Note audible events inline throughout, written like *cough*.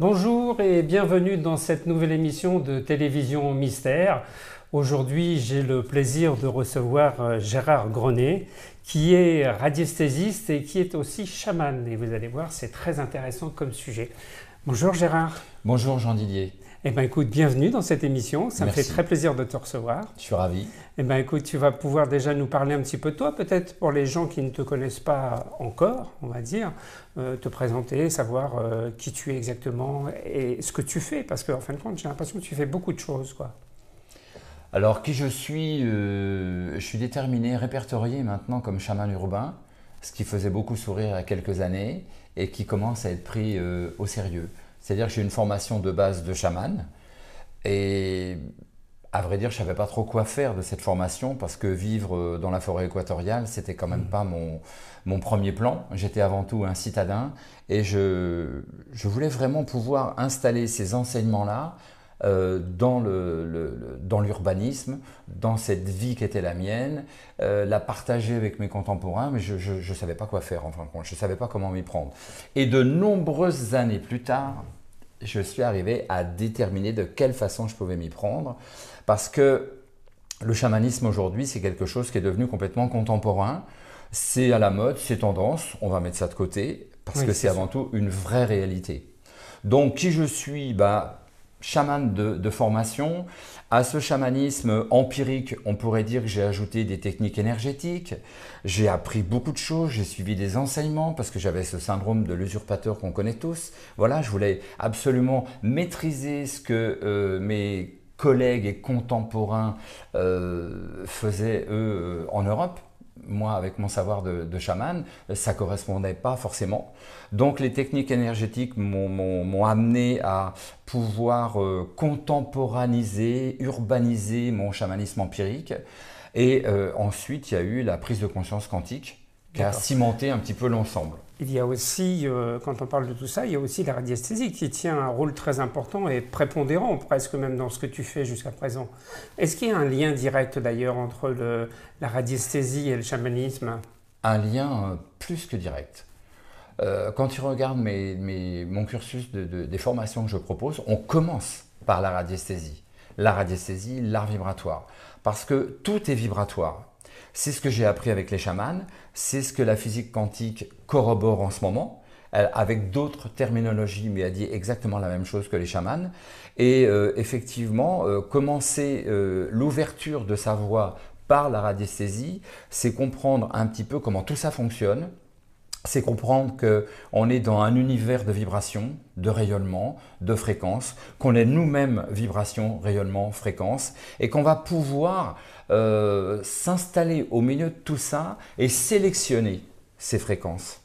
Bonjour et bienvenue dans cette nouvelle émission de télévision Mystère. Aujourd'hui, j'ai le plaisir de recevoir euh, Gérard Grenet, qui est radiesthésiste et qui est aussi chaman. Et vous allez voir, c'est très intéressant comme sujet. Bonjour Gérard. Bonjour Jean Didier. Eh bien écoute, bienvenue dans cette émission. Ça me fait très plaisir de te recevoir. Je suis ravi. Eh bien écoute, tu vas pouvoir déjà nous parler un petit peu de toi, peut-être pour les gens qui ne te connaissent pas encore, on va dire, euh, te présenter, savoir euh, qui tu es exactement et ce que tu fais, parce qu'en fin de compte, j'ai l'impression que tu fais beaucoup de choses, quoi. Alors qui je suis euh, Je suis déterminé, répertorié maintenant comme chaman urbain, ce qui faisait beaucoup sourire il y a quelques années et qui commence à être pris au sérieux. C'est-à-dire que j'ai une formation de base de chaman. Et à vrai dire, je ne savais pas trop quoi faire de cette formation parce que vivre euh, dans la forêt équatoriale, c'était quand même mm. pas mon, mon premier plan. J'étais avant tout un citadin et je, je voulais vraiment pouvoir installer ces enseignements-là euh, dans, le, dans l'urbanisme, dans cette vie qui était la mienne, euh, la partager avec mes contemporains, mais je ne savais pas quoi faire en fin de compte, je ne savais pas comment m'y prendre. Et de nombreuses années plus tard, je suis arrivé à déterminer de quelle façon je pouvais m'y prendre. Parce que le chamanisme aujourd'hui, c'est quelque chose qui est devenu complètement contemporain. C'est à la mode, c'est tendance, on va mettre ça de côté, parce que c'est avant tout une vraie réalité. Donc qui je suis? Bah, Chaman de, formation. À ce chamanisme empirique, on pourrait dire que j'ai ajouté des techniques énergétiques. J'ai appris beaucoup de choses, j'ai suivi des enseignements parce que j'avais ce syndrome de l'usurpateur qu'on connaît tous. Voilà, je voulais absolument maîtriser ce que euh, mes collègues et contemporains euh, faisaient eux en Europe moi, avec mon savoir de, chaman, ça correspondait pas forcément. Donc, les techniques énergétiques m'ont amené à pouvoir euh, contemporaniser, urbaniser mon chamanisme empirique. Et euh, ensuite, il y a eu la prise de conscience quantique qui a cimenté un petit peu l'ensemble. Il y a aussi, euh, quand on parle de tout ça, il y a aussi la radiesthésie qui tient un rôle très important et prépondérant presque même dans ce que tu fais jusqu'à présent. Est-ce qu'il y a un lien direct d'ailleurs entre la radiesthésie et le chamanisme? Un lien euh, plus que direct. Euh, quand tu regardes mon cursus de, des formations que je propose, on commence par la radiesthésie. La radiesthésie, l'art vibratoire. Parce que tout est vibratoire. C'est ce que j'ai appris avec les chamans, c'est ce que la physique quantique corrobore en ce moment, avec d'autres terminologies, mais elle dit exactement la même chose que les chamans. Et euh, effectivement, euh, commencer euh, l'ouverture de sa voix par la radiesthésie, c'est comprendre un petit peu comment tout ça fonctionne, c'est comprendre qu'on est dans un univers de vibrations, de rayonnement, de fréquences, qu'on est nous-mêmes vibration, rayonnement, fréquence, et qu'on va pouvoir euh, s'installer au milieu de tout ça et sélectionner ces fréquences.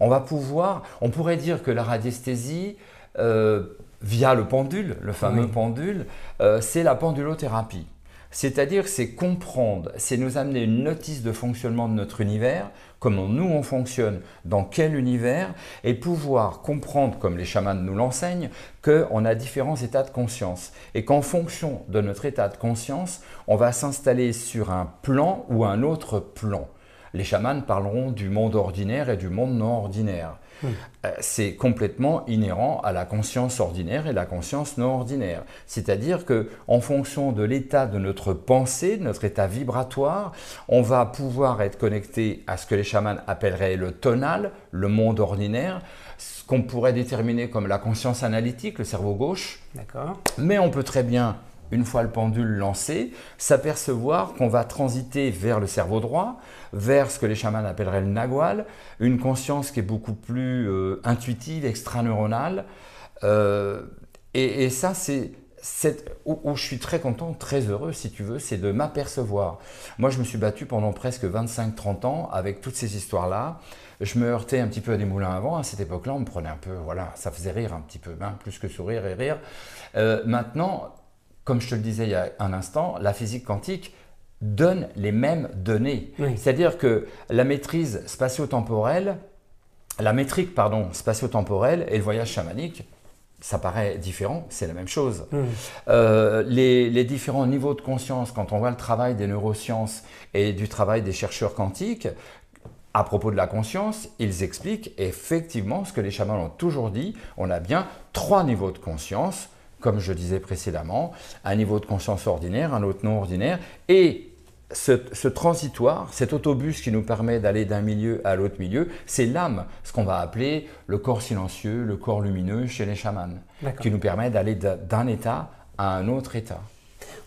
On va pouvoir, on pourrait dire que la radiesthésie, euh, via le pendule, le fameux pendule, euh, c'est la pendulothérapie. C'est-à-dire, c'est comprendre, c'est nous amener une notice de fonctionnement de notre univers, comment nous on fonctionne, dans quel univers, et pouvoir comprendre, comme les chamans nous l'enseignent, qu'on a différents états de conscience. Et qu'en fonction de notre état de conscience, on va s'installer sur un plan ou un autre plan. Les chamans parleront du monde ordinaire et du monde non ordinaire. Euh, c'est complètement inhérent à la conscience ordinaire et la conscience non ordinaire. C'est-à-dire que en fonction de l'état de notre pensée, de notre état vibratoire, on va pouvoir être connecté à ce que les chamans appelleraient le tonal, le monde ordinaire, ce qu'on pourrait déterminer comme la conscience analytique, le cerveau gauche. D'accord. Mais on peut très bien une fois le pendule lancé, s'apercevoir qu'on va transiter vers le cerveau droit, vers ce que les chamans appelleraient le nagual, une conscience qui est beaucoup plus euh, intuitive, extraneuronale. Euh, et, ça, c'est où, je suis très content, très heureux, si tu veux, c'est de m'apercevoir. Moi, je me suis battu pendant presque 25-30 ans avec toutes ces histoires-là. Je me heurtais un petit peu à des moulins avant. À cette époque-là, on me prenait un peu, voilà, ça faisait rire un petit peu, hein, plus que sourire et rire. Euh, maintenant, comme je te le disais il y a un instant, la physique quantique donne les mêmes données. C'est-à-dire que la maîtrise spatio-temporelle, la métrique pardon, spatio-temporelle et le voyage chamanique, ça paraît différent, c'est la même chose. Euh, les, les, différents niveaux de conscience, quand on voit le travail des neurosciences et du travail des chercheurs quantiques, À propos de la conscience, ils expliquent effectivement ce que les chamans ont toujours dit. On a bien trois niveaux de conscience, comme je disais précédemment, un niveau de conscience ordinaire, un autre non ordinaire, et ce, transitoire, cet autobus qui nous permet d'aller d'un milieu à l'autre milieu, c'est l'âme, ce qu'on va appeler le corps silencieux, le corps lumineux chez les chamans, qui nous permet d'aller d'un état à un autre état.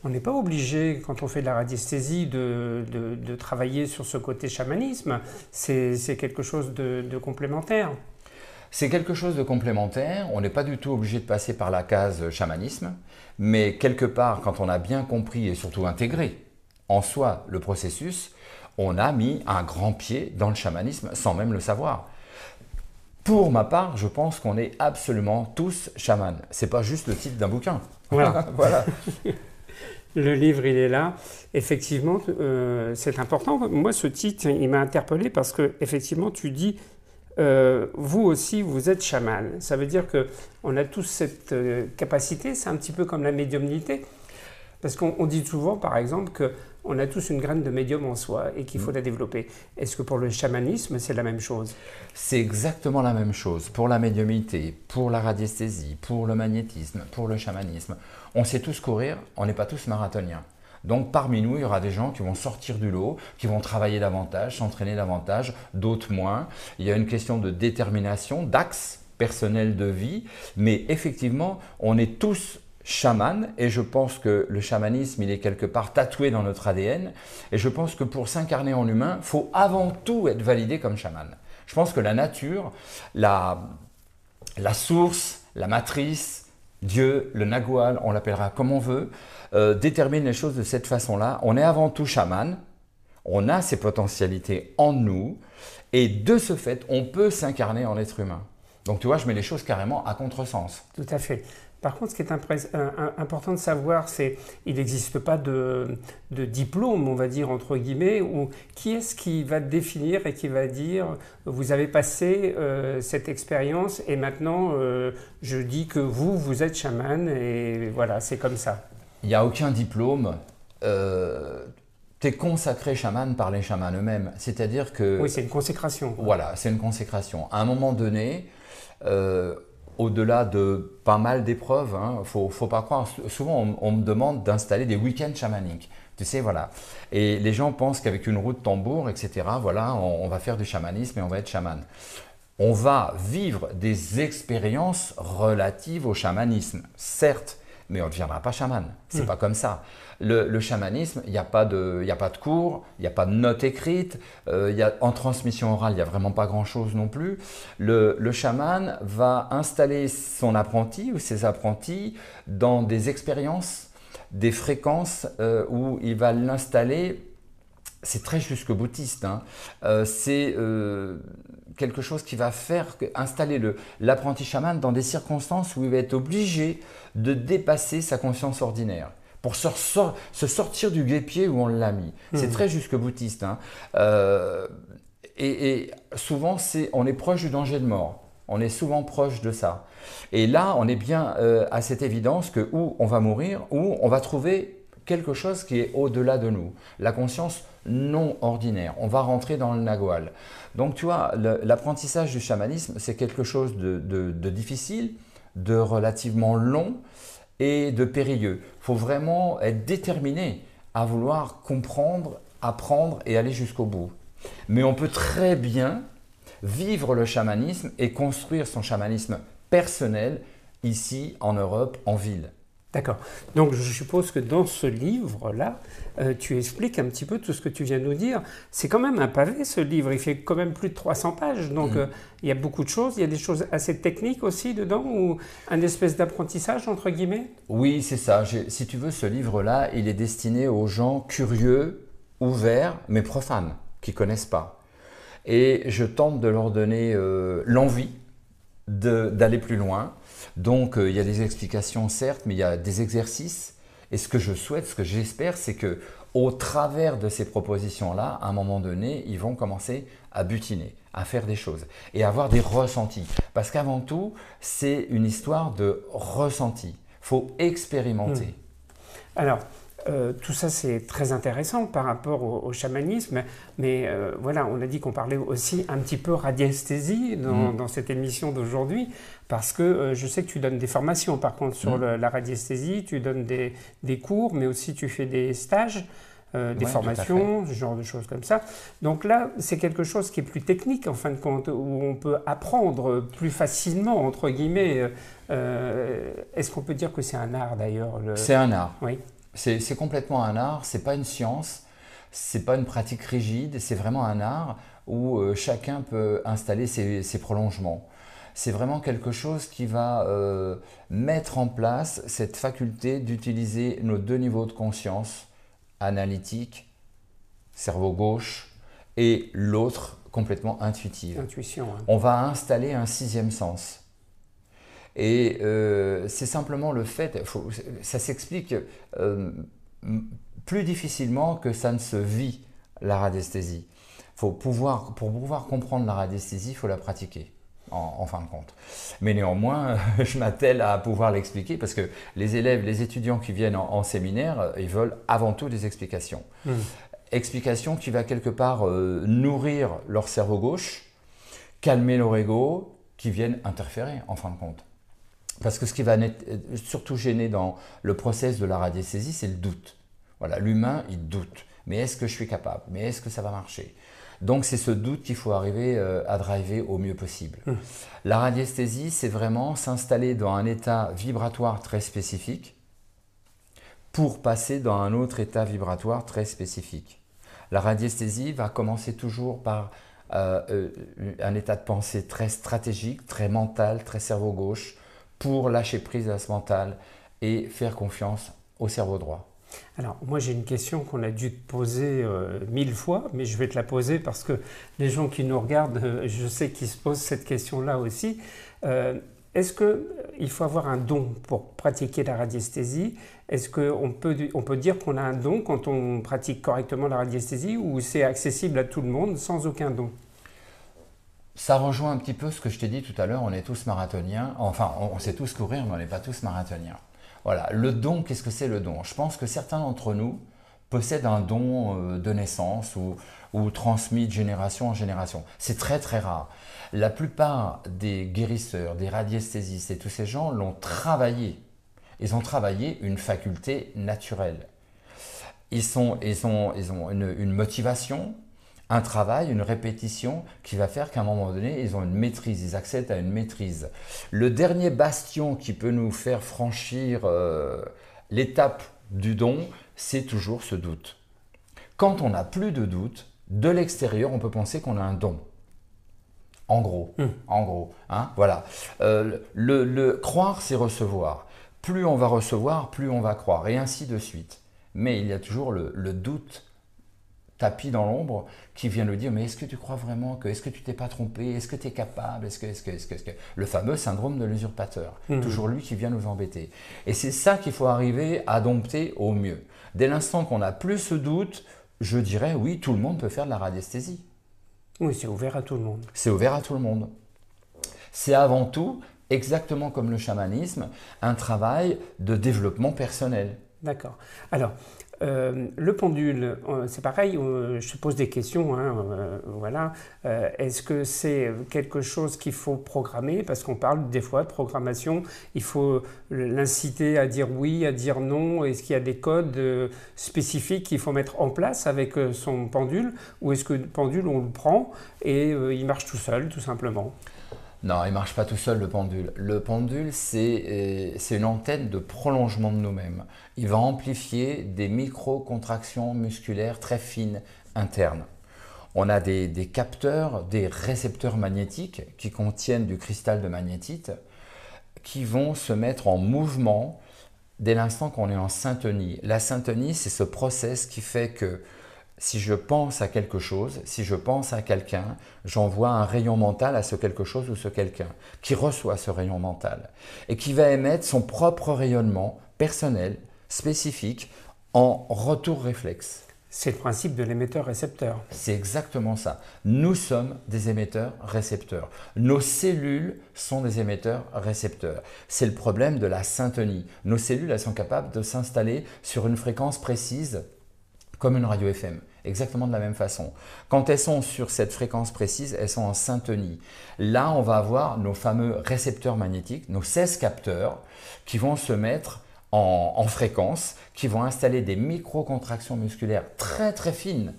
On n'est pas obligé, quand on fait de la radiesthésie, de, travailler sur ce côté chamanisme. C'est quelque chose de, de complémentaire. C'est quelque chose de complémentaire. On n'est pas du tout obligé de passer par la case chamanisme, mais quelque part, quand on a bien compris et surtout intégré en soi le processus, on a mis un grand pied dans le chamanisme sans même le savoir. Pour ma part, je pense qu'on est absolument tous chamans. C'est pas juste le titre d'un bouquin. Voilà. *laughs* voilà. le livre, il est là. Effectivement, euh, c'est important. Moi, ce titre, il m'a interpellé parce que, effectivement, tu dis, euh, vous aussi, vous êtes chaman. Ça veut dire que on a tous cette euh, capacité. C'est un petit peu comme la médiumnité. Parce qu'on dit souvent, par exemple, qu'on a tous une graine de médium en soi et qu'il faut mm. la développer. Est-ce que pour le chamanisme, c'est la même chose? C'est exactement la même chose. Pour la médiumité, pour la radiesthésie, pour le magnétisme, pour le chamanisme, on sait tous courir, on n'est pas tous marathoniens. Donc parmi nous, il y aura des gens qui vont sortir du lot, qui vont travailler davantage, s'entraîner davantage, d'autres moins. Il y a une question de détermination, d'axe personnel de vie, mais effectivement, on est tous chaman et je pense que le chamanisme, il est quelque part tatoué dans notre ADN et je pense que pour s'incarner en humain, faut avant tout être validé comme chaman. Je pense que la nature, la, la source, la matrice, Dieu, le nagual, on l'appellera comme on veut, euh, détermine les choses de cette façon-là. On est avant tout chaman, on a ces potentialités en nous et de ce fait, on peut s'incarner en être humain. Donc tu vois, je mets les choses carrément à contresens. Tout à fait. Par contre, ce qui est euh, important de savoir, c'est qu'il n'existe pas de, diplôme, on va dire, entre guillemets, ou qui est-ce qui va définir et qui va dire, vous avez passé euh, cette expérience et maintenant, euh, je dis que vous, vous êtes chaman, et voilà, c'est comme ça. Il n'y a aucun diplôme. tu es consacré chaman par les chamans eux-mêmes. C'est-à-dire que... Oui, c'est une consécration. Voilà, c'est une consécration. À un moment donné, au-delà de pas mal d'épreuves, hein, ne faut, pas croire, souvent on, me demande d'installer des week-ends chamaniques. Tu sais, voilà. Et les gens pensent qu'avec une roue de tambour, etc., voilà, on, va faire du chamanisme et on va être chaman. On va vivre des expériences relatives au chamanisme, certes, mais on ne deviendra pas chaman. C'est n'est hmm. pas comme ça. Le, chamanisme, il n'y a, pas de, a pas de cours, il n'y a pas de notes écrites, euh, y a, en transmission orale, il n'y a vraiment pas grand-chose non plus. Le, le, chaman va installer son apprenti ou ses apprentis dans des expériences, des fréquences euh, où il va l'installer c'est très jusque boutiste. Hein. Euh, c'est quelque chose qui va faire installer l'apprenti chaman dans des circonstances où il va être obligé de dépasser sa conscience ordinaire pour se, sortir du guépier où on l'a mis. C'est mmh. très jusque boutiste. Hein. Euh, et, souvent, on est proche du danger de mort. On est souvent proche de ça. Et là, on est bien euh, à cette évidence que où on va mourir, ou on va trouver quelque chose qui est au-delà de nous. La conscience non ordinaire. On va rentrer dans le nagual. Donc, tu vois, l'apprentissage du chamanisme, c'est quelque chose de difficile, de relativement long, et de périlleux. Il faut vraiment être déterminé à vouloir comprendre, apprendre et aller jusqu'au bout. Mais on peut très bien vivre le chamanisme et construire son chamanisme personnel ici en Europe, en ville. D'accord. Donc je suppose que dans ce livre-là, euh, tu expliques un petit peu tout ce que tu viens de nous dire. C'est quand même un pavé ce livre, il fait quand même plus de 300 pages, donc mm. euh, il y a beaucoup de choses, il y a des choses assez techniques aussi dedans, ou un espèce d'apprentissage entre guillemets? Oui, c'est ça. Si tu veux, ce livre-là, il est destiné aux gens curieux, ouverts, mais profanes, qui connaissent pas. Et je tente de leur donner euh, l'envie d'aller plus loin donc euh, il y a des explications certes, mais il y a des exercices. Et ce que je souhaite, ce que j'espère, c'est que au travers de ces propositions-là, à un moment donné, ils vont commencer à butiner, à faire des choses et avoir des ressentis. Parce qu'avant tout, c'est une histoire de ressenti. faut expérimenter. Hmm. Alors, euh, tout ça, c'est très intéressant par rapport au, chamanisme, mais euh, voilà, on a dit qu'on parlait aussi un petit peu radiesthésie dans, mm. cette émission d'aujourd'hui, parce que euh, je sais que tu donnes des formations, par contre, sur mm. la radiesthésie, tu donnes des, cours, mais aussi tu fais des stages. des formations, ce genre de choses comme ça. Donc là, c'est quelque chose qui est plus technique en fin de compte, où on peut apprendre plus facilement, entre guillemets. Est-ce qu'on peut dire que c'est un art d'ailleurs C'est un art. Oui. C'est complètement un art, c'est pas une science, c'est pas une pratique rigide, c'est vraiment un art où euh, chacun peut installer ses, prolongements. C'est vraiment quelque chose qui va euh, mettre en place cette faculté d'utiliser nos deux niveaux de conscience, analytique, cerveau gauche, et l'autre complètement intuitive. Intuition. Hein. On va installer un sixième sens. Et euh, c'est simplement le fait, ça s'explique euh, plus difficilement que ça ne se vit, la radiesthésie. Faut pouvoir, pour pouvoir comprendre la radiesthésie, il faut la pratiquer. En, fin de compte. Mais néanmoins, *laughs* je m'attelle à pouvoir l'expliquer parce que les élèves, les étudiants qui viennent en, séminaire, ils veulent avant tout des explications. Mmh. Explications qui va quelque part euh, nourrir leur cerveau gauche, calmer leur ego, qui viennent interférer en fin de compte. Parce que ce qui va surtout gêner dans le process de la radiesthésie, c'est le doute. Voilà, l'humain, il doute. Mais est-ce que je suis capable? Mais est-ce que ça va marcher? Donc c'est ce doute qu'il faut arriver euh, à driver au mieux possible. Hum. La radiesthésie, c'est vraiment s'installer dans un état vibratoire très spécifique pour passer dans un autre état vibratoire très spécifique. La radiesthésie va commencer toujours par euh, euh, un état de pensée très stratégique, très mental, très cerveau gauche, pour lâcher prise à ce mental et faire confiance au cerveau droit. Alors, moi j'ai une question qu'on a dû te poser euh, mille fois, mais je vais te la poser parce que les gens qui nous regardent, euh, je sais qu'ils se posent cette question-là aussi. Euh, est-ce qu'il faut avoir un don pour pratiquer la radiesthésie? Est-ce qu'on peut, on peut dire qu'on a un don quand on pratique correctement la radiesthésie ou c'est accessible à tout le monde sans aucun don? Ça rejoint un petit peu ce que je t'ai dit tout à l'heure, on est tous marathoniens, enfin on, sait tous courir, mais on n'est pas tous marathoniens. Voilà, le don, qu'est-ce que c'est le don? Je pense que certains d'entre nous possèdent un don euh, de naissance ou, transmis de génération en génération. C'est très très rare. La plupart des guérisseurs, des radiesthésistes et tous ces gens l'ont travaillé. Ils ont travaillé une faculté naturelle. Ils, ils, ont, ils ont une motivation, un travail, une répétition qui va faire qu'à un moment donné, ils ont une maîtrise, ils accèdent à une maîtrise. Le dernier bastion qui peut nous faire franchir euh, l'étape du don, c'est toujours ce doute. Quand on n'a plus de doute, de l'extérieur, on peut penser qu'on a un don. En gros, hmm. en gros, hein, voilà. Euh, le, croire, c'est recevoir. Plus on va recevoir, plus on va croire, et ainsi de suite. Mais il y a toujours le doute tapis dans l'ombre qui vient nous dire mais est-ce que tu crois vraiment que est-ce que tu t'es pas trompé? Est-ce que tu es capable? Est-ce que est-ce que, est-ce que, que? Le fameux syndrome de l'usurpateur. Mhm. toujours lui qui vient nous embêter. Et c'est ça qu'il faut arriver à dompter au mieux. Dès l'instant qu'on n'a plus ce doute je dirais oui tout le monde peut faire de la radiesthésie. Oui c'est ouvert à tout le monde. C'est ouvert à tout le monde. C'est avant tout exactement comme le chamanisme un travail de développement personnel. D'accord. Alors, euh, le pendule, euh, c'est pareil, euh, je pose des questions. Hein, voilà. Est-ce que c'est quelque chose qu'il faut programmer? Parce qu'on parle des fois de programmation, il faut l'inciter à dire oui, à dire non. Est-ce qu'il y a des codes spécifiques qu'il faut mettre en place avec son pendule? Ou est-ce que le pendule, on le prend et il marche tout seul, tout simplement? Non, il marche pas tout seul le pendule. Le pendule, euh, c'est une antenne de prolongement de nous-mêmes. Il va amplifier des micro-contractions musculaires très fines internes. On a des, des, capteurs, des récepteurs magnétiques qui contiennent du cristal de magnétite qui vont se mettre en mouvement dès l'instant qu'on est en syntonie. La syntonie, c'est ce process qui fait que si je pense à quelque chose, si je pense à quelqu'un, j'envoie un rayon mental à ce quelque chose ou ce quelqu'un qui reçoit ce rayon mental et qui va émettre son propre rayonnement personnel, spécifique, en retour réflexe. C'est le principe de l'émetteur-récepteur. C'est exactement ça. Nous sommes des émetteurs-récepteurs. Nos cellules sont des émetteurs-récepteurs. C'est le problème de la syntonie. Nos cellules, elles sont capables de s'installer sur une fréquence précise comme une radio FM, exactement de la même façon. Quand elles sont sur cette fréquence précise, elles sont en syntonie. Là, on va avoir nos fameux récepteurs magnétiques, nos 16 capteurs, qui vont se mettre en, fréquence, qui vont installer des micro-contractions musculaires très très fines.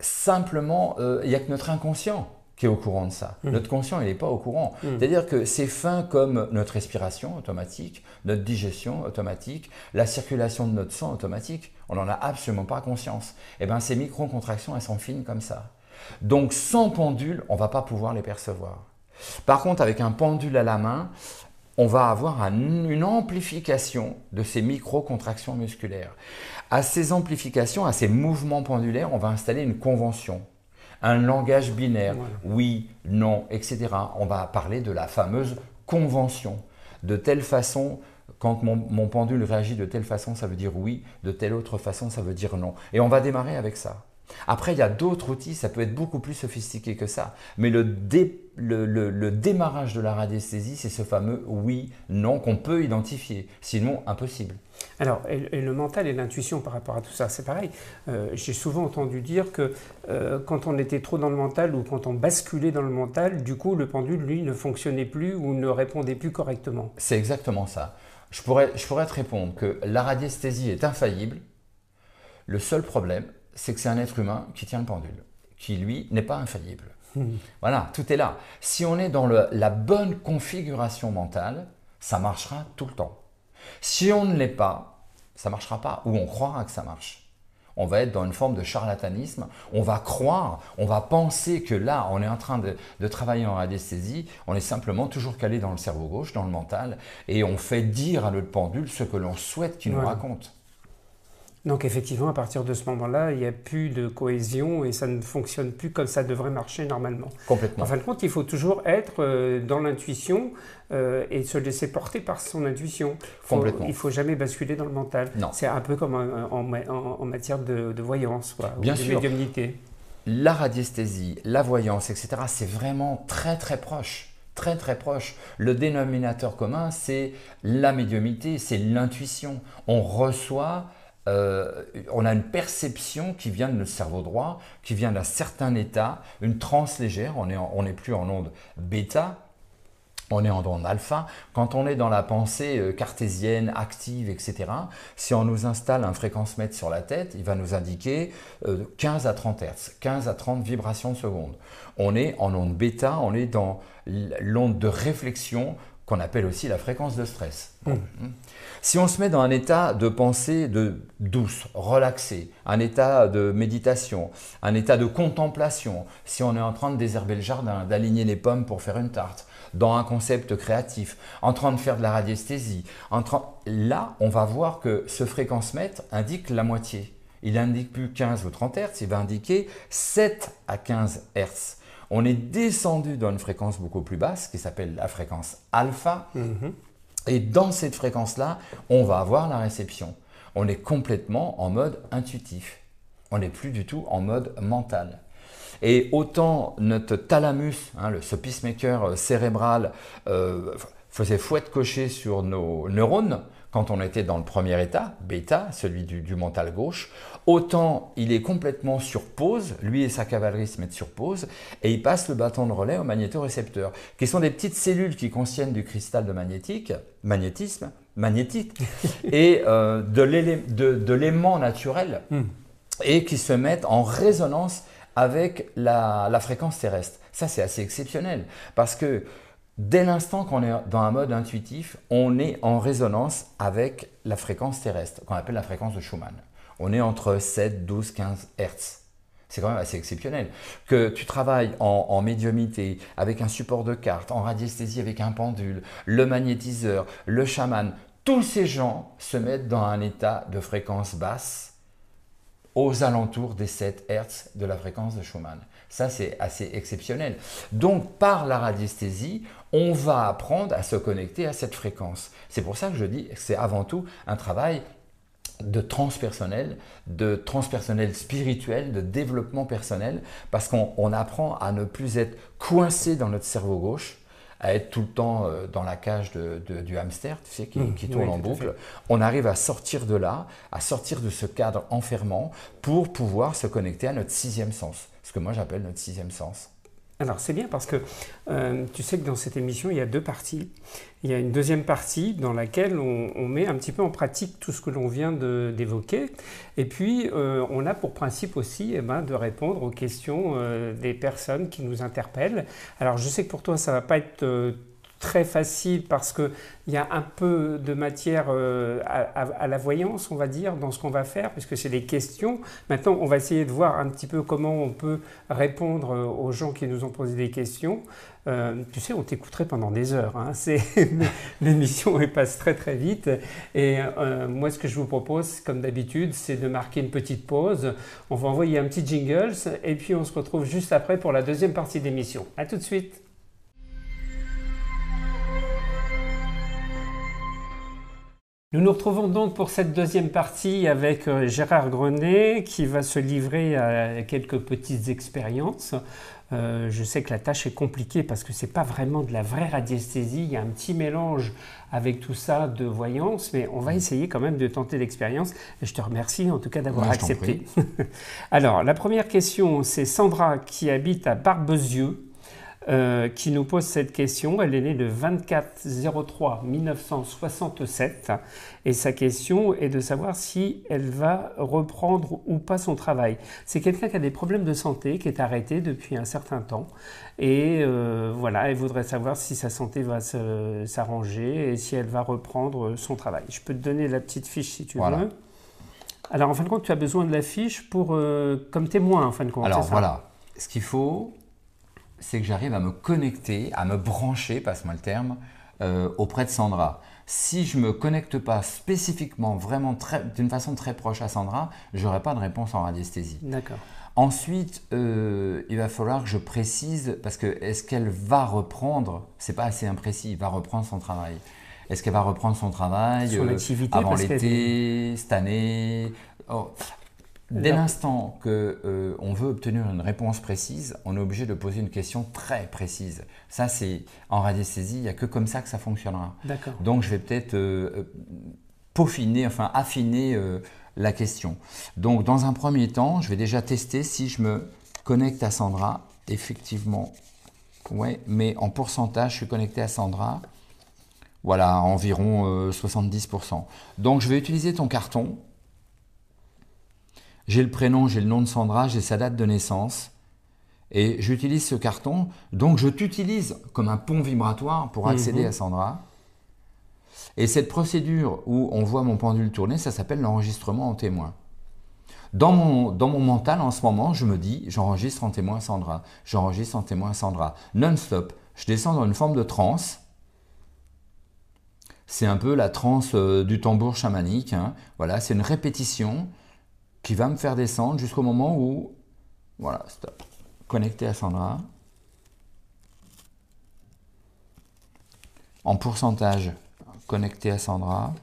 Simplement, euh, il n'y a que notre inconscient qui est au courant de ça. Mmh. Notre conscient, il n'est pas au courant. Mmh. C'est-à-dire que c'est fin comme notre respiration automatique, notre digestion automatique, la circulation de notre sang automatique. On n'en a absolument pas conscience. Et eh bien, ces micro-contractions, elles sont fines comme ça. Donc, sans pendule, on ne va pas pouvoir les percevoir. Par contre, avec un pendule à la main, on va avoir une amplification de ces micro-contractions musculaires. À ces amplifications, à ces mouvements pendulaires, on va installer une convention un langage binaire, oui, non, etc. On va parler de la fameuse convention. De telle façon, quand mon, pendule réagit de telle façon, ça veut dire oui, de telle autre façon, ça veut dire non. Et on va démarrer avec ça. Après, il y a d'autres outils, ça peut être beaucoup plus sophistiqué que ça. Mais le, le, démarrage de la radiesthésie, c'est ce fameux oui, non qu'on peut identifier. Sinon, impossible. Alors, et, le mental et l'intuition par rapport à tout ça, c'est pareil. Euh, j'ai souvent entendu dire que euh, quand on était trop dans le mental ou quand on basculait dans le mental, du coup, le pendule, lui, ne fonctionnait plus ou ne répondait plus correctement. C'est exactement ça. Je pourrais, je pourrais te répondre que la radiesthésie est infaillible. Le seul problème, c'est que c'est un être humain qui tient le pendule, qui lui n'est pas infaillible. Hmm. Voilà, tout est là. Si on est dans la bonne configuration mentale, ça marchera tout le temps. Si on ne l'est pas, ça ne marchera pas, ou on croira que ça marche. On va être dans une forme de charlatanisme, on va croire, on va penser que là, on est en train de, de travailler en radiesthésie, on est simplement toujours calé dans le cerveau gauche, dans le mental, et on fait dire à notre pendule ce que l'on souhaite qu'il nous raconte. Donc effectivement, à partir de ce moment-là, il n'y a plus de cohésion et ça ne fonctionne plus comme ça devrait marcher normalement. Complètement. En fin de compte, il faut toujours être euh, dans l'intuition euh, et se laisser porter par son intuition. Complètement. Il ne faut jamais basculer dans le mental. Non. C'est un peu comme en, matière de, voyance Bien ou de médiumnité. La radiesthésie, la voyance, etc., c'est vraiment très très proche très très proche. Le dénominateur commun, c'est la médiumité, c'est l'intuition. On reçoit euh, on a une perception qui vient de notre cerveau droit, qui vient d'un certain état, une transe légère, on n'est plus en onde bêta, on est en onde alpha. Quand on est dans la pensée euh, cartésienne, active, etc., si on nous installe un fréquence-mètre sur la tête, il va nous indiquer 15 euh, à 30 Hz, 15 à 30 vibrations seconde. On est en onde bêta, on est dans l'onde de réflexion qu'on appelle aussi la fréquence de stress. Mmh. Si on se met dans un état de pensée de douce, relaxé, un état de méditation, un état de contemplation, si on est en train de désherber le jardin, d'aligner les pommes pour faire une tarte, dans un concept créatif, en train de faire de la radiesthésie, là, on va voir que ce fréquence-mètre indique la moitié. Il n'indique plus 15 ou 30 Hz, il va indiquer 7 à 15 Hz on est descendu dans une fréquence beaucoup plus basse qui s'appelle la fréquence alpha. Mhm. Et dans cette fréquence-là, on va avoir la réception. On est complètement en mode intuitif. On n'est plus du tout en mode mental. Et autant notre thalamus, hein, ce peacemaker euh, cérébral, euh, faisait fouette cocher sur nos neurones, quand on était dans le premier état, bêta, celui du, mental gauche, autant il est complètement sur pause, lui et sa cavalerie se mettent sur pause, et il passe le bâton de relais au magnétorécepteur, qui sont des petites cellules qui contiennent du cristal de magnétique, magnétisme, magnétique, *laughs* et euh, de l'aimant naturel, hmm. et qui se mettent en résonance avec la, la fréquence terrestre. Ça, c'est assez exceptionnel, parce que Dès l'instant qu'on est dans un mode intuitif, on est en résonance avec la fréquence terrestre, qu'on appelle la fréquence de Schumann. On est entre 7, 12, 15 Hertz. C'est quand même assez exceptionnel. Que tu travailles en, médiumité, avec un support de carte, en radiesthésie avec un pendule, le magnétiseur, le chaman, tous ces gens se mettent dans un état de fréquence basse aux alentours des 7 Hertz de la fréquence de Schumann. Ça, c'est assez exceptionnel. Donc, par la radiesthésie, on va apprendre à se connecter à cette fréquence. C'est pour ça que je dis que c'est avant tout un travail de transpersonnel, de transpersonnel spirituel, de développement personnel, parce qu'on apprend à ne plus être coincé dans notre cerveau gauche, à être tout le temps euh, dans la cage du hamster, tu sais, qui, mmh, tourne en boucle. On arrive à sortir de là, à sortir de ce cadre enfermant pour pouvoir se connecter à notre sixième sens, ce que moi j'appelle notre sixième sens. Alors c'est bien parce que euh, tu sais que dans cette émission, il y a deux parties. Il y a une deuxième partie dans laquelle on, met un petit peu en pratique tout ce que l'on vient d'évoquer. Et puis, euh, on a pour principe aussi eh ben, de répondre aux questions euh, des personnes qui nous interpellent. Alors je sais que pour toi, ça ne va pas être très facile parce qu'il y a un peu de matière euh, à, la voyance, on va dire, dans ce qu'on va faire, puisque c'est des questions. Maintenant, on va essayer de voir un petit peu comment on peut répondre aux gens qui nous ont posé des questions. Euh, tu sais, on t'écouterait pendant des heures. Hein. *laughs* L'émission passe très très vite. Et euh, moi, ce que je vous propose, comme d'habitude, c'est de marquer une petite pause. On va envoyer un petit jingle et puis on se retrouve juste après pour la deuxième partie d'émission. A tout de suite. Nous nous retrouvons donc pour cette deuxième partie avec euh, Gérard Grenet qui va se livrer à quelques petites expériences. Euh, je sais que la tâche est compliquée parce que ce n'est pas vraiment de la vraie radiesthésie, il y a un petit mélange avec tout ça de voyance, mais on va essayer quand même de tenter l'expérience. Je te remercie en tout cas d'avoir accepté. *laughs* Alors, la première question, c'est Sandra qui habite à Barbezieux euh, qui nous pose cette question. Elle est née le 24 03 1967 et sa question est de savoir si elle va reprendre ou pas son travail. C'est quelqu'un qui a des problèmes de santé, qui est arrêté depuis un certain temps et euh, voilà, elle voudrait savoir si sa santé va s'arranger et si elle va reprendre son travail. Je peux te donner la petite fiche si tu veux. Alors en fin de compte, tu as besoin de la fiche pour, euh, comme témoin en fin de compte. Alors voilà, ce qu'il faut, c'est que j'arrive à me connecter, à me brancher, passe-moi le terme, euh, auprès de Sandra. Si je ne me connecte pas spécifiquement, vraiment d'une façon très proche à Sandra, je n'aurai pas de réponse en radiesthésie. D'accord. Ensuite, euh, il va falloir que je précise, parce que est-ce qu'elle va reprendre, c'est pas assez imprécis, va reprendre son travail. Est-ce qu'elle va reprendre son travail son euh, activité, avant l'été, cette année? Oh, Dès l'instant qu'on euh, veut obtenir une réponse précise, on est obligé de poser une question très précise. Ça, c'est en radiesthésie, il n'y a que comme ça que ça fonctionnera. Donc, je vais peut-être euh, euh, peaufiner, enfin affiner la question. Donc, dans un premier temps, je vais déjà tester si je me connecte à Sandra. Effectivement, ouais, mais en pourcentage, je suis connecté à Sandra. Voilà, environ 70%. Donc, je vais utiliser ton carton j'ai le prénom, j'ai le nom de Sandra, j'ai sa date de naissance. Et j'utilise ce carton. Donc je t'utilise comme un pont vibratoire pour accéder mhm. à Sandra. Et cette procédure où on voit mon pendule tourner, ça s'appelle l'enregistrement en témoin. Dans mon, dans mon mental, en ce moment, je me dis, j'enregistre en témoin Sandra, j'enregistre en témoin Sandra, non-stop. Je descends dans une forme de transe. C'est un peu la transe euh, du tambour chamanique. Hein. Voilà, c'est une répétition qui va me faire descendre jusqu'au moment où, voilà, stop, connecté à Sandra. En pourcentage, connecté à Sandra.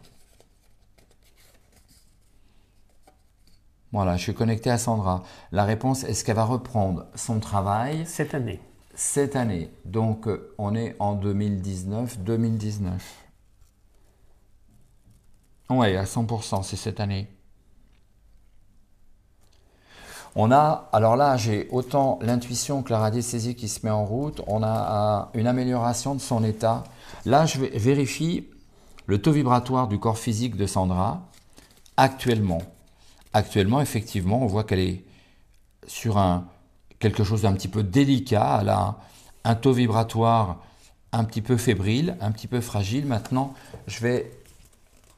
Voilà, je suis connecté à Sandra. La réponse, est-ce qu'elle va reprendre son travail Cette année. Cette année. Donc, on est en 2019. 2019. Oui, à 100%, c'est cette année. On a, alors là, j'ai autant l'intuition que la radiesthésie qui se met en route. On a une amélioration de son état. Là, je vérifie le taux vibratoire du corps physique de Sandra actuellement. Actuellement, effectivement, on voit qu'elle est sur un, quelque chose d'un petit peu délicat. Elle a un taux vibratoire un petit peu fébrile, un petit peu fragile. Maintenant, je vais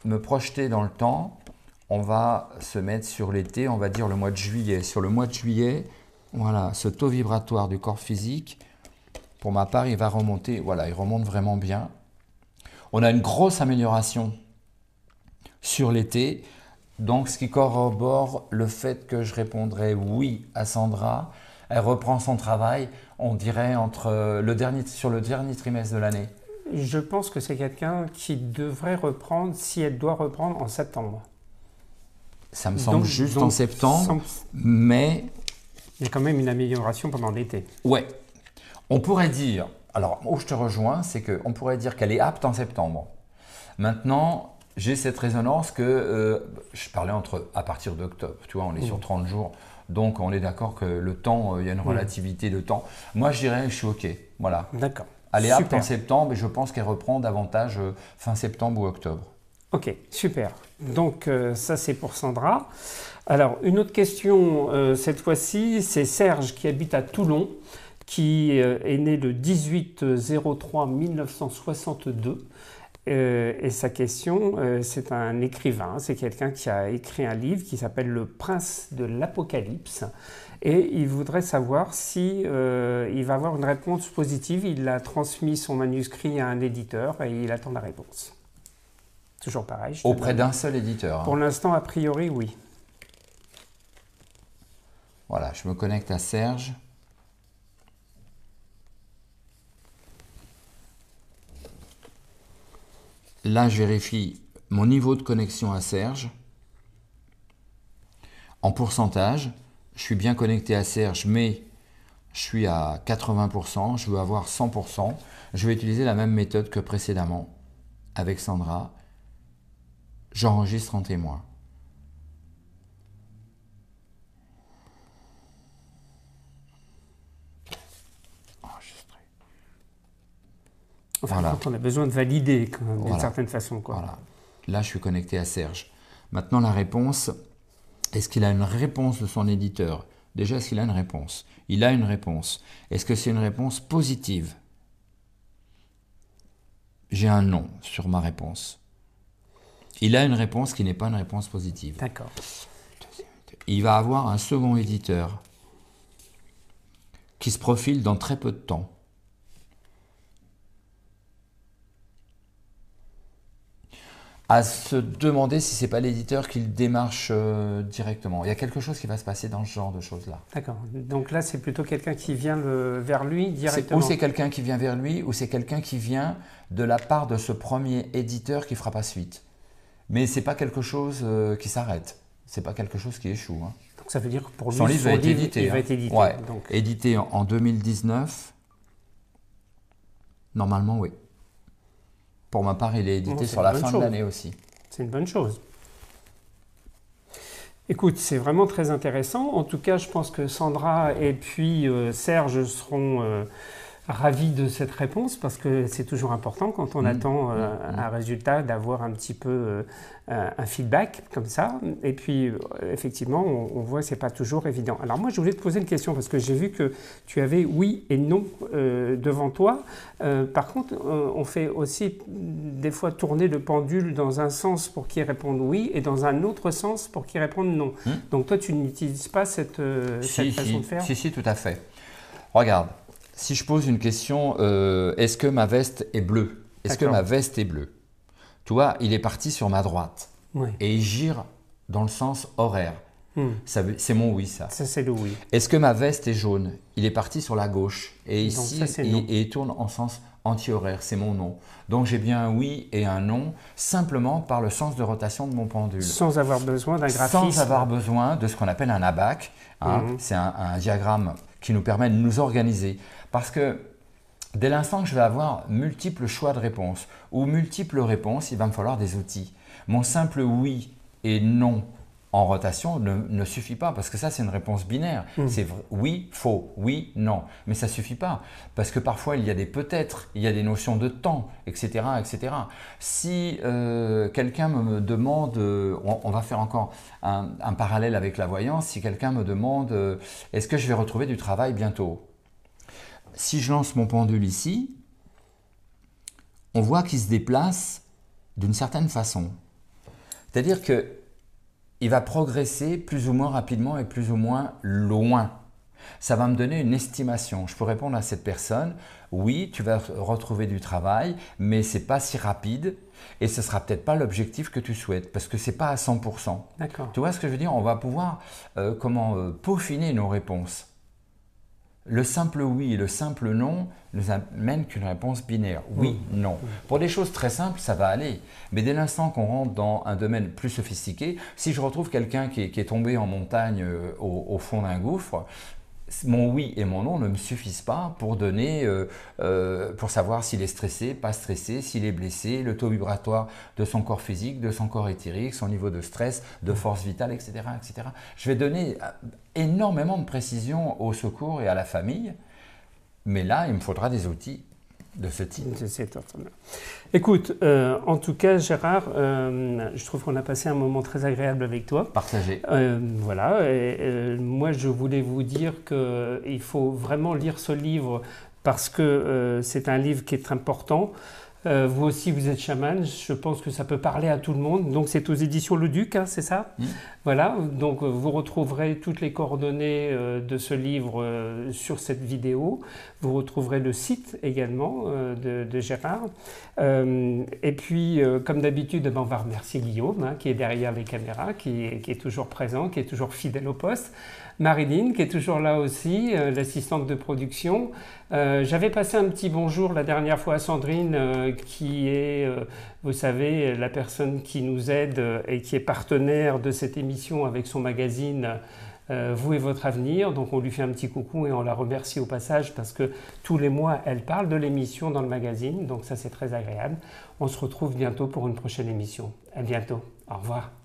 me projeter dans le temps on va se mettre sur l'été, on va dire le mois de juillet. Sur le mois de juillet, voilà, ce taux vibratoire du corps physique, pour ma part, il va remonter, voilà, il remonte vraiment bien. On a une grosse amélioration sur l'été, donc ce qui corrobore le fait que je répondrai oui à Sandra. Elle reprend son travail, on dirait entre le dernier, sur le dernier trimestre de l'année. Je pense que c'est quelqu'un qui devrait reprendre, si elle doit reprendre, en septembre. Ça me semble Donc- juste donc, en septembre, mais Il y a quand même une amélioration pendant l'été. ouais. On pourrait dire, alors où je te rejoins, c'est qu'on pourrait dire qu'elle est apte en septembre. Maintenant, j'ai cette résonance que euh, je parlais entre à partir d'octobre. Tu vois, on est sur 30 jours. Donc on est d'accord que le temps, euh, il y a une relativité de temps. Moi je dirais je suis OK. Voilà. D'accord. Elle est apte en septembre et je pense qu'elle reprend davantage euh, fin septembre ou octobre. Ok, super. Donc euh, ça c'est pour Sandra. Alors une autre question euh, cette fois-ci, c'est Serge qui habite à Toulon, qui euh, est né le 18 03 1962. Euh, et sa question, c'est un écrivain, c'est quelqu'un qui a écrit un livre qui s'appelle Le Prince de l'Apocalypse. Et il voudrait savoir si il va avoir une réponse positive. Il a transmis son manuscrit à un éditeur et il attend la réponse. Toujours pareil. Auprès d'un seul éditeur. hein. Pour l'instant, a priori, oui. Voilà, je me connecte à Serge. Là, je vérifie mon niveau de connexion à Serge. En pourcentage, je suis bien connecté à Serge, mais je suis à 80%, je veux avoir 100%. Je vais utiliser la même méthode que précédemment avec Sandra. J'enregistre en témoin. Enregistrer. Enfin, Voilà. on a besoin de valider d'une Voilà. certaine façon. Quoi. Voilà. Là, je suis connecté à Serge. Maintenant, la réponse, est-ce qu'il a une réponse de son éditeur? Déjà, est-ce qu'il a une réponse? Il a une réponse. Est-ce que c'est une réponse positive? J'ai un non sur ma réponse. Il a une réponse qui n'est pas une réponse positive. D'accord. Il va avoir un second éditeur qui se profile dans très peu de temps. À se demander si c'est pas l'éditeur qui le démarche euh, directement. Il y a quelque chose qui va se passer dans ce genre de choses-là. D'accord. Donc là, c'est plutôt quelqu'un qui vient le- vers lui directement. Ou c'est quelqu'un qui vient vers lui, ou c'est quelqu'un qui vient de la part de ce premier éditeur qui fera pas suite. Mais c'est pas quelque chose euh, qui s'arrête. C'est pas quelque chose qui échoue. hein. Donc ça veut dire que pour lui, Son livre va être livre, édité. il va hein. être édité. Ouais. Donc, Édité en- en 2019. Normalement, oui. Pour ma part, il est édité Bon, sur la fin chose. de l'année aussi. c'est une bonne chose. Écoute, c'est vraiment très intéressant. En tout cas, je pense que Sandra et puis euh, Serge seront euh, ravis de cette réponse parce que c'est toujours important quand on Mm. attend euh, Mm. un résultat d'avoir un petit peu euh, un feedback comme ça. Et puis, euh, effectivement, on, on voit que c'est pas toujours évident. Alors moi, je voulais te poser une question parce que j'ai vu que tu avais oui et non euh, devant toi. Par contre, on fait aussi mm, des fois tourner le pendule dans un sens pour qu'il réponde oui et dans un autre sens pour qu'il réponde non. Hmm. Donc toi, tu n'utilises pas cette, cette Si, façon de faire si, si, tout à fait. Regarde, si je pose une question, euh, est-ce que ma veste est bleue? Est-ce que ma veste est bleue? Tu vois, il est parti sur ma droite Oui. et il gire dans le sens horaire. Hmm. C'est mon oui, ça. Ça, c'est le oui. Est-ce que ma veste est jaune? Il est parti sur la gauche. Et ici, ça, il, et il tourne en sens anti-horaire. C'est mon non. Donc j'ai bien un oui et un non, simplement par le sens de rotation de mon pendule. Sans avoir besoin d'un graphisme. Sans avoir besoin de ce qu'on appelle un abac. hein. Mhm. C'est un, un diagramme qui nous permet de nous organiser. Parce que dès l'instant que je vais avoir multiples choix de réponses ou multiples réponses, il va me falloir des outils. Mon simple oui et non en rotation ne, ne suffit pas parce que ça c'est une réponse binaire. C'est vrai- oui, faux, oui, non. Mais ça suffit pas parce que parfois il y a des peut-être, il y a des notions de temps, etc. etc. Si euh, quelqu'un me, demande, euh, on, on va faire encore un, un parallèle avec la voyance, si quelqu'un me demande euh, est-ce que je vais retrouver du travail bientôt? Si je lance mon pendule ici, on voit qu'il se déplace d'une certaine façon. C'est-à-dire que il va progresser plus ou moins rapidement et plus ou moins loin. Ça va me donner une estimation. Je peux répondre à cette personne, oui, tu vas retrouver du travail, mais c'est pas si rapide et ce sera peut-être pas l'objectif que tu souhaites parce que c'est pas à 100%. D'accord. Tu vois ce que je veux dire? On va pouvoir euh, comment euh, peaufiner nos réponses. Le simple oui et le simple non ne amènent qu'une réponse binaire. Oui, mmh. non. Mmh. Pour des choses très simples, ça va aller. Mais dès l'instant qu'on rentre dans un domaine plus sophistiqué, si je retrouve quelqu'un qui, est tombé en montagne euh, au, fond d'un gouffre, mon oui et mon non ne me suffisent pas pour donner, euh, euh, pour savoir s'il est stressé, pas stressé, s'il est blessé, le taux vibratoire de son corps physique, de son corps éthérique, son niveau de stress, de force vitale, etc., etc. Je vais donner euh, énormément de précision au secours et à la famille, mais là, il me faudra des outils de ce type. Écoute, euh, en tout cas, Gérard, euh, je trouve qu'on a passé un moment très agréable avec toi. Partagé. Euh, voilà. Et, moi, je voulais vous dire qu'il faut vraiment lire ce livre parce que c'est un livre qui est important. Euh, vous aussi, vous êtes chaman. Je pense que ça peut parler à tout le monde. Donc, c'est aux éditions Le Duc, hein, c'est ça mmh. Voilà. Donc, vous retrouverez toutes les coordonnées euh, de ce livre euh, sur cette vidéo. Vous retrouverez le site également de, Gérard. et puis, comme d'habitude, ben, on va remercier Guillaume, hein, qui est derrière les caméras, qui est toujours présent, qui est toujours fidèle au poste. Marilyn, qui est toujours là aussi, euh, l'assistante de production. Euh, j'avais passé un petit bonjour la dernière fois à Sandrine, euh, qui est, vous savez, la personne qui nous aide et qui est partenaire de cette émission avec son magazine. vous et votre avenir. Donc on lui fait un petit coucou et on la remercie au passage parce que tous les mois, elle parle de l'émission dans le magazine. Donc ça, c'est très agréable. On se retrouve bientôt pour une prochaine émission. À bientôt. Au revoir.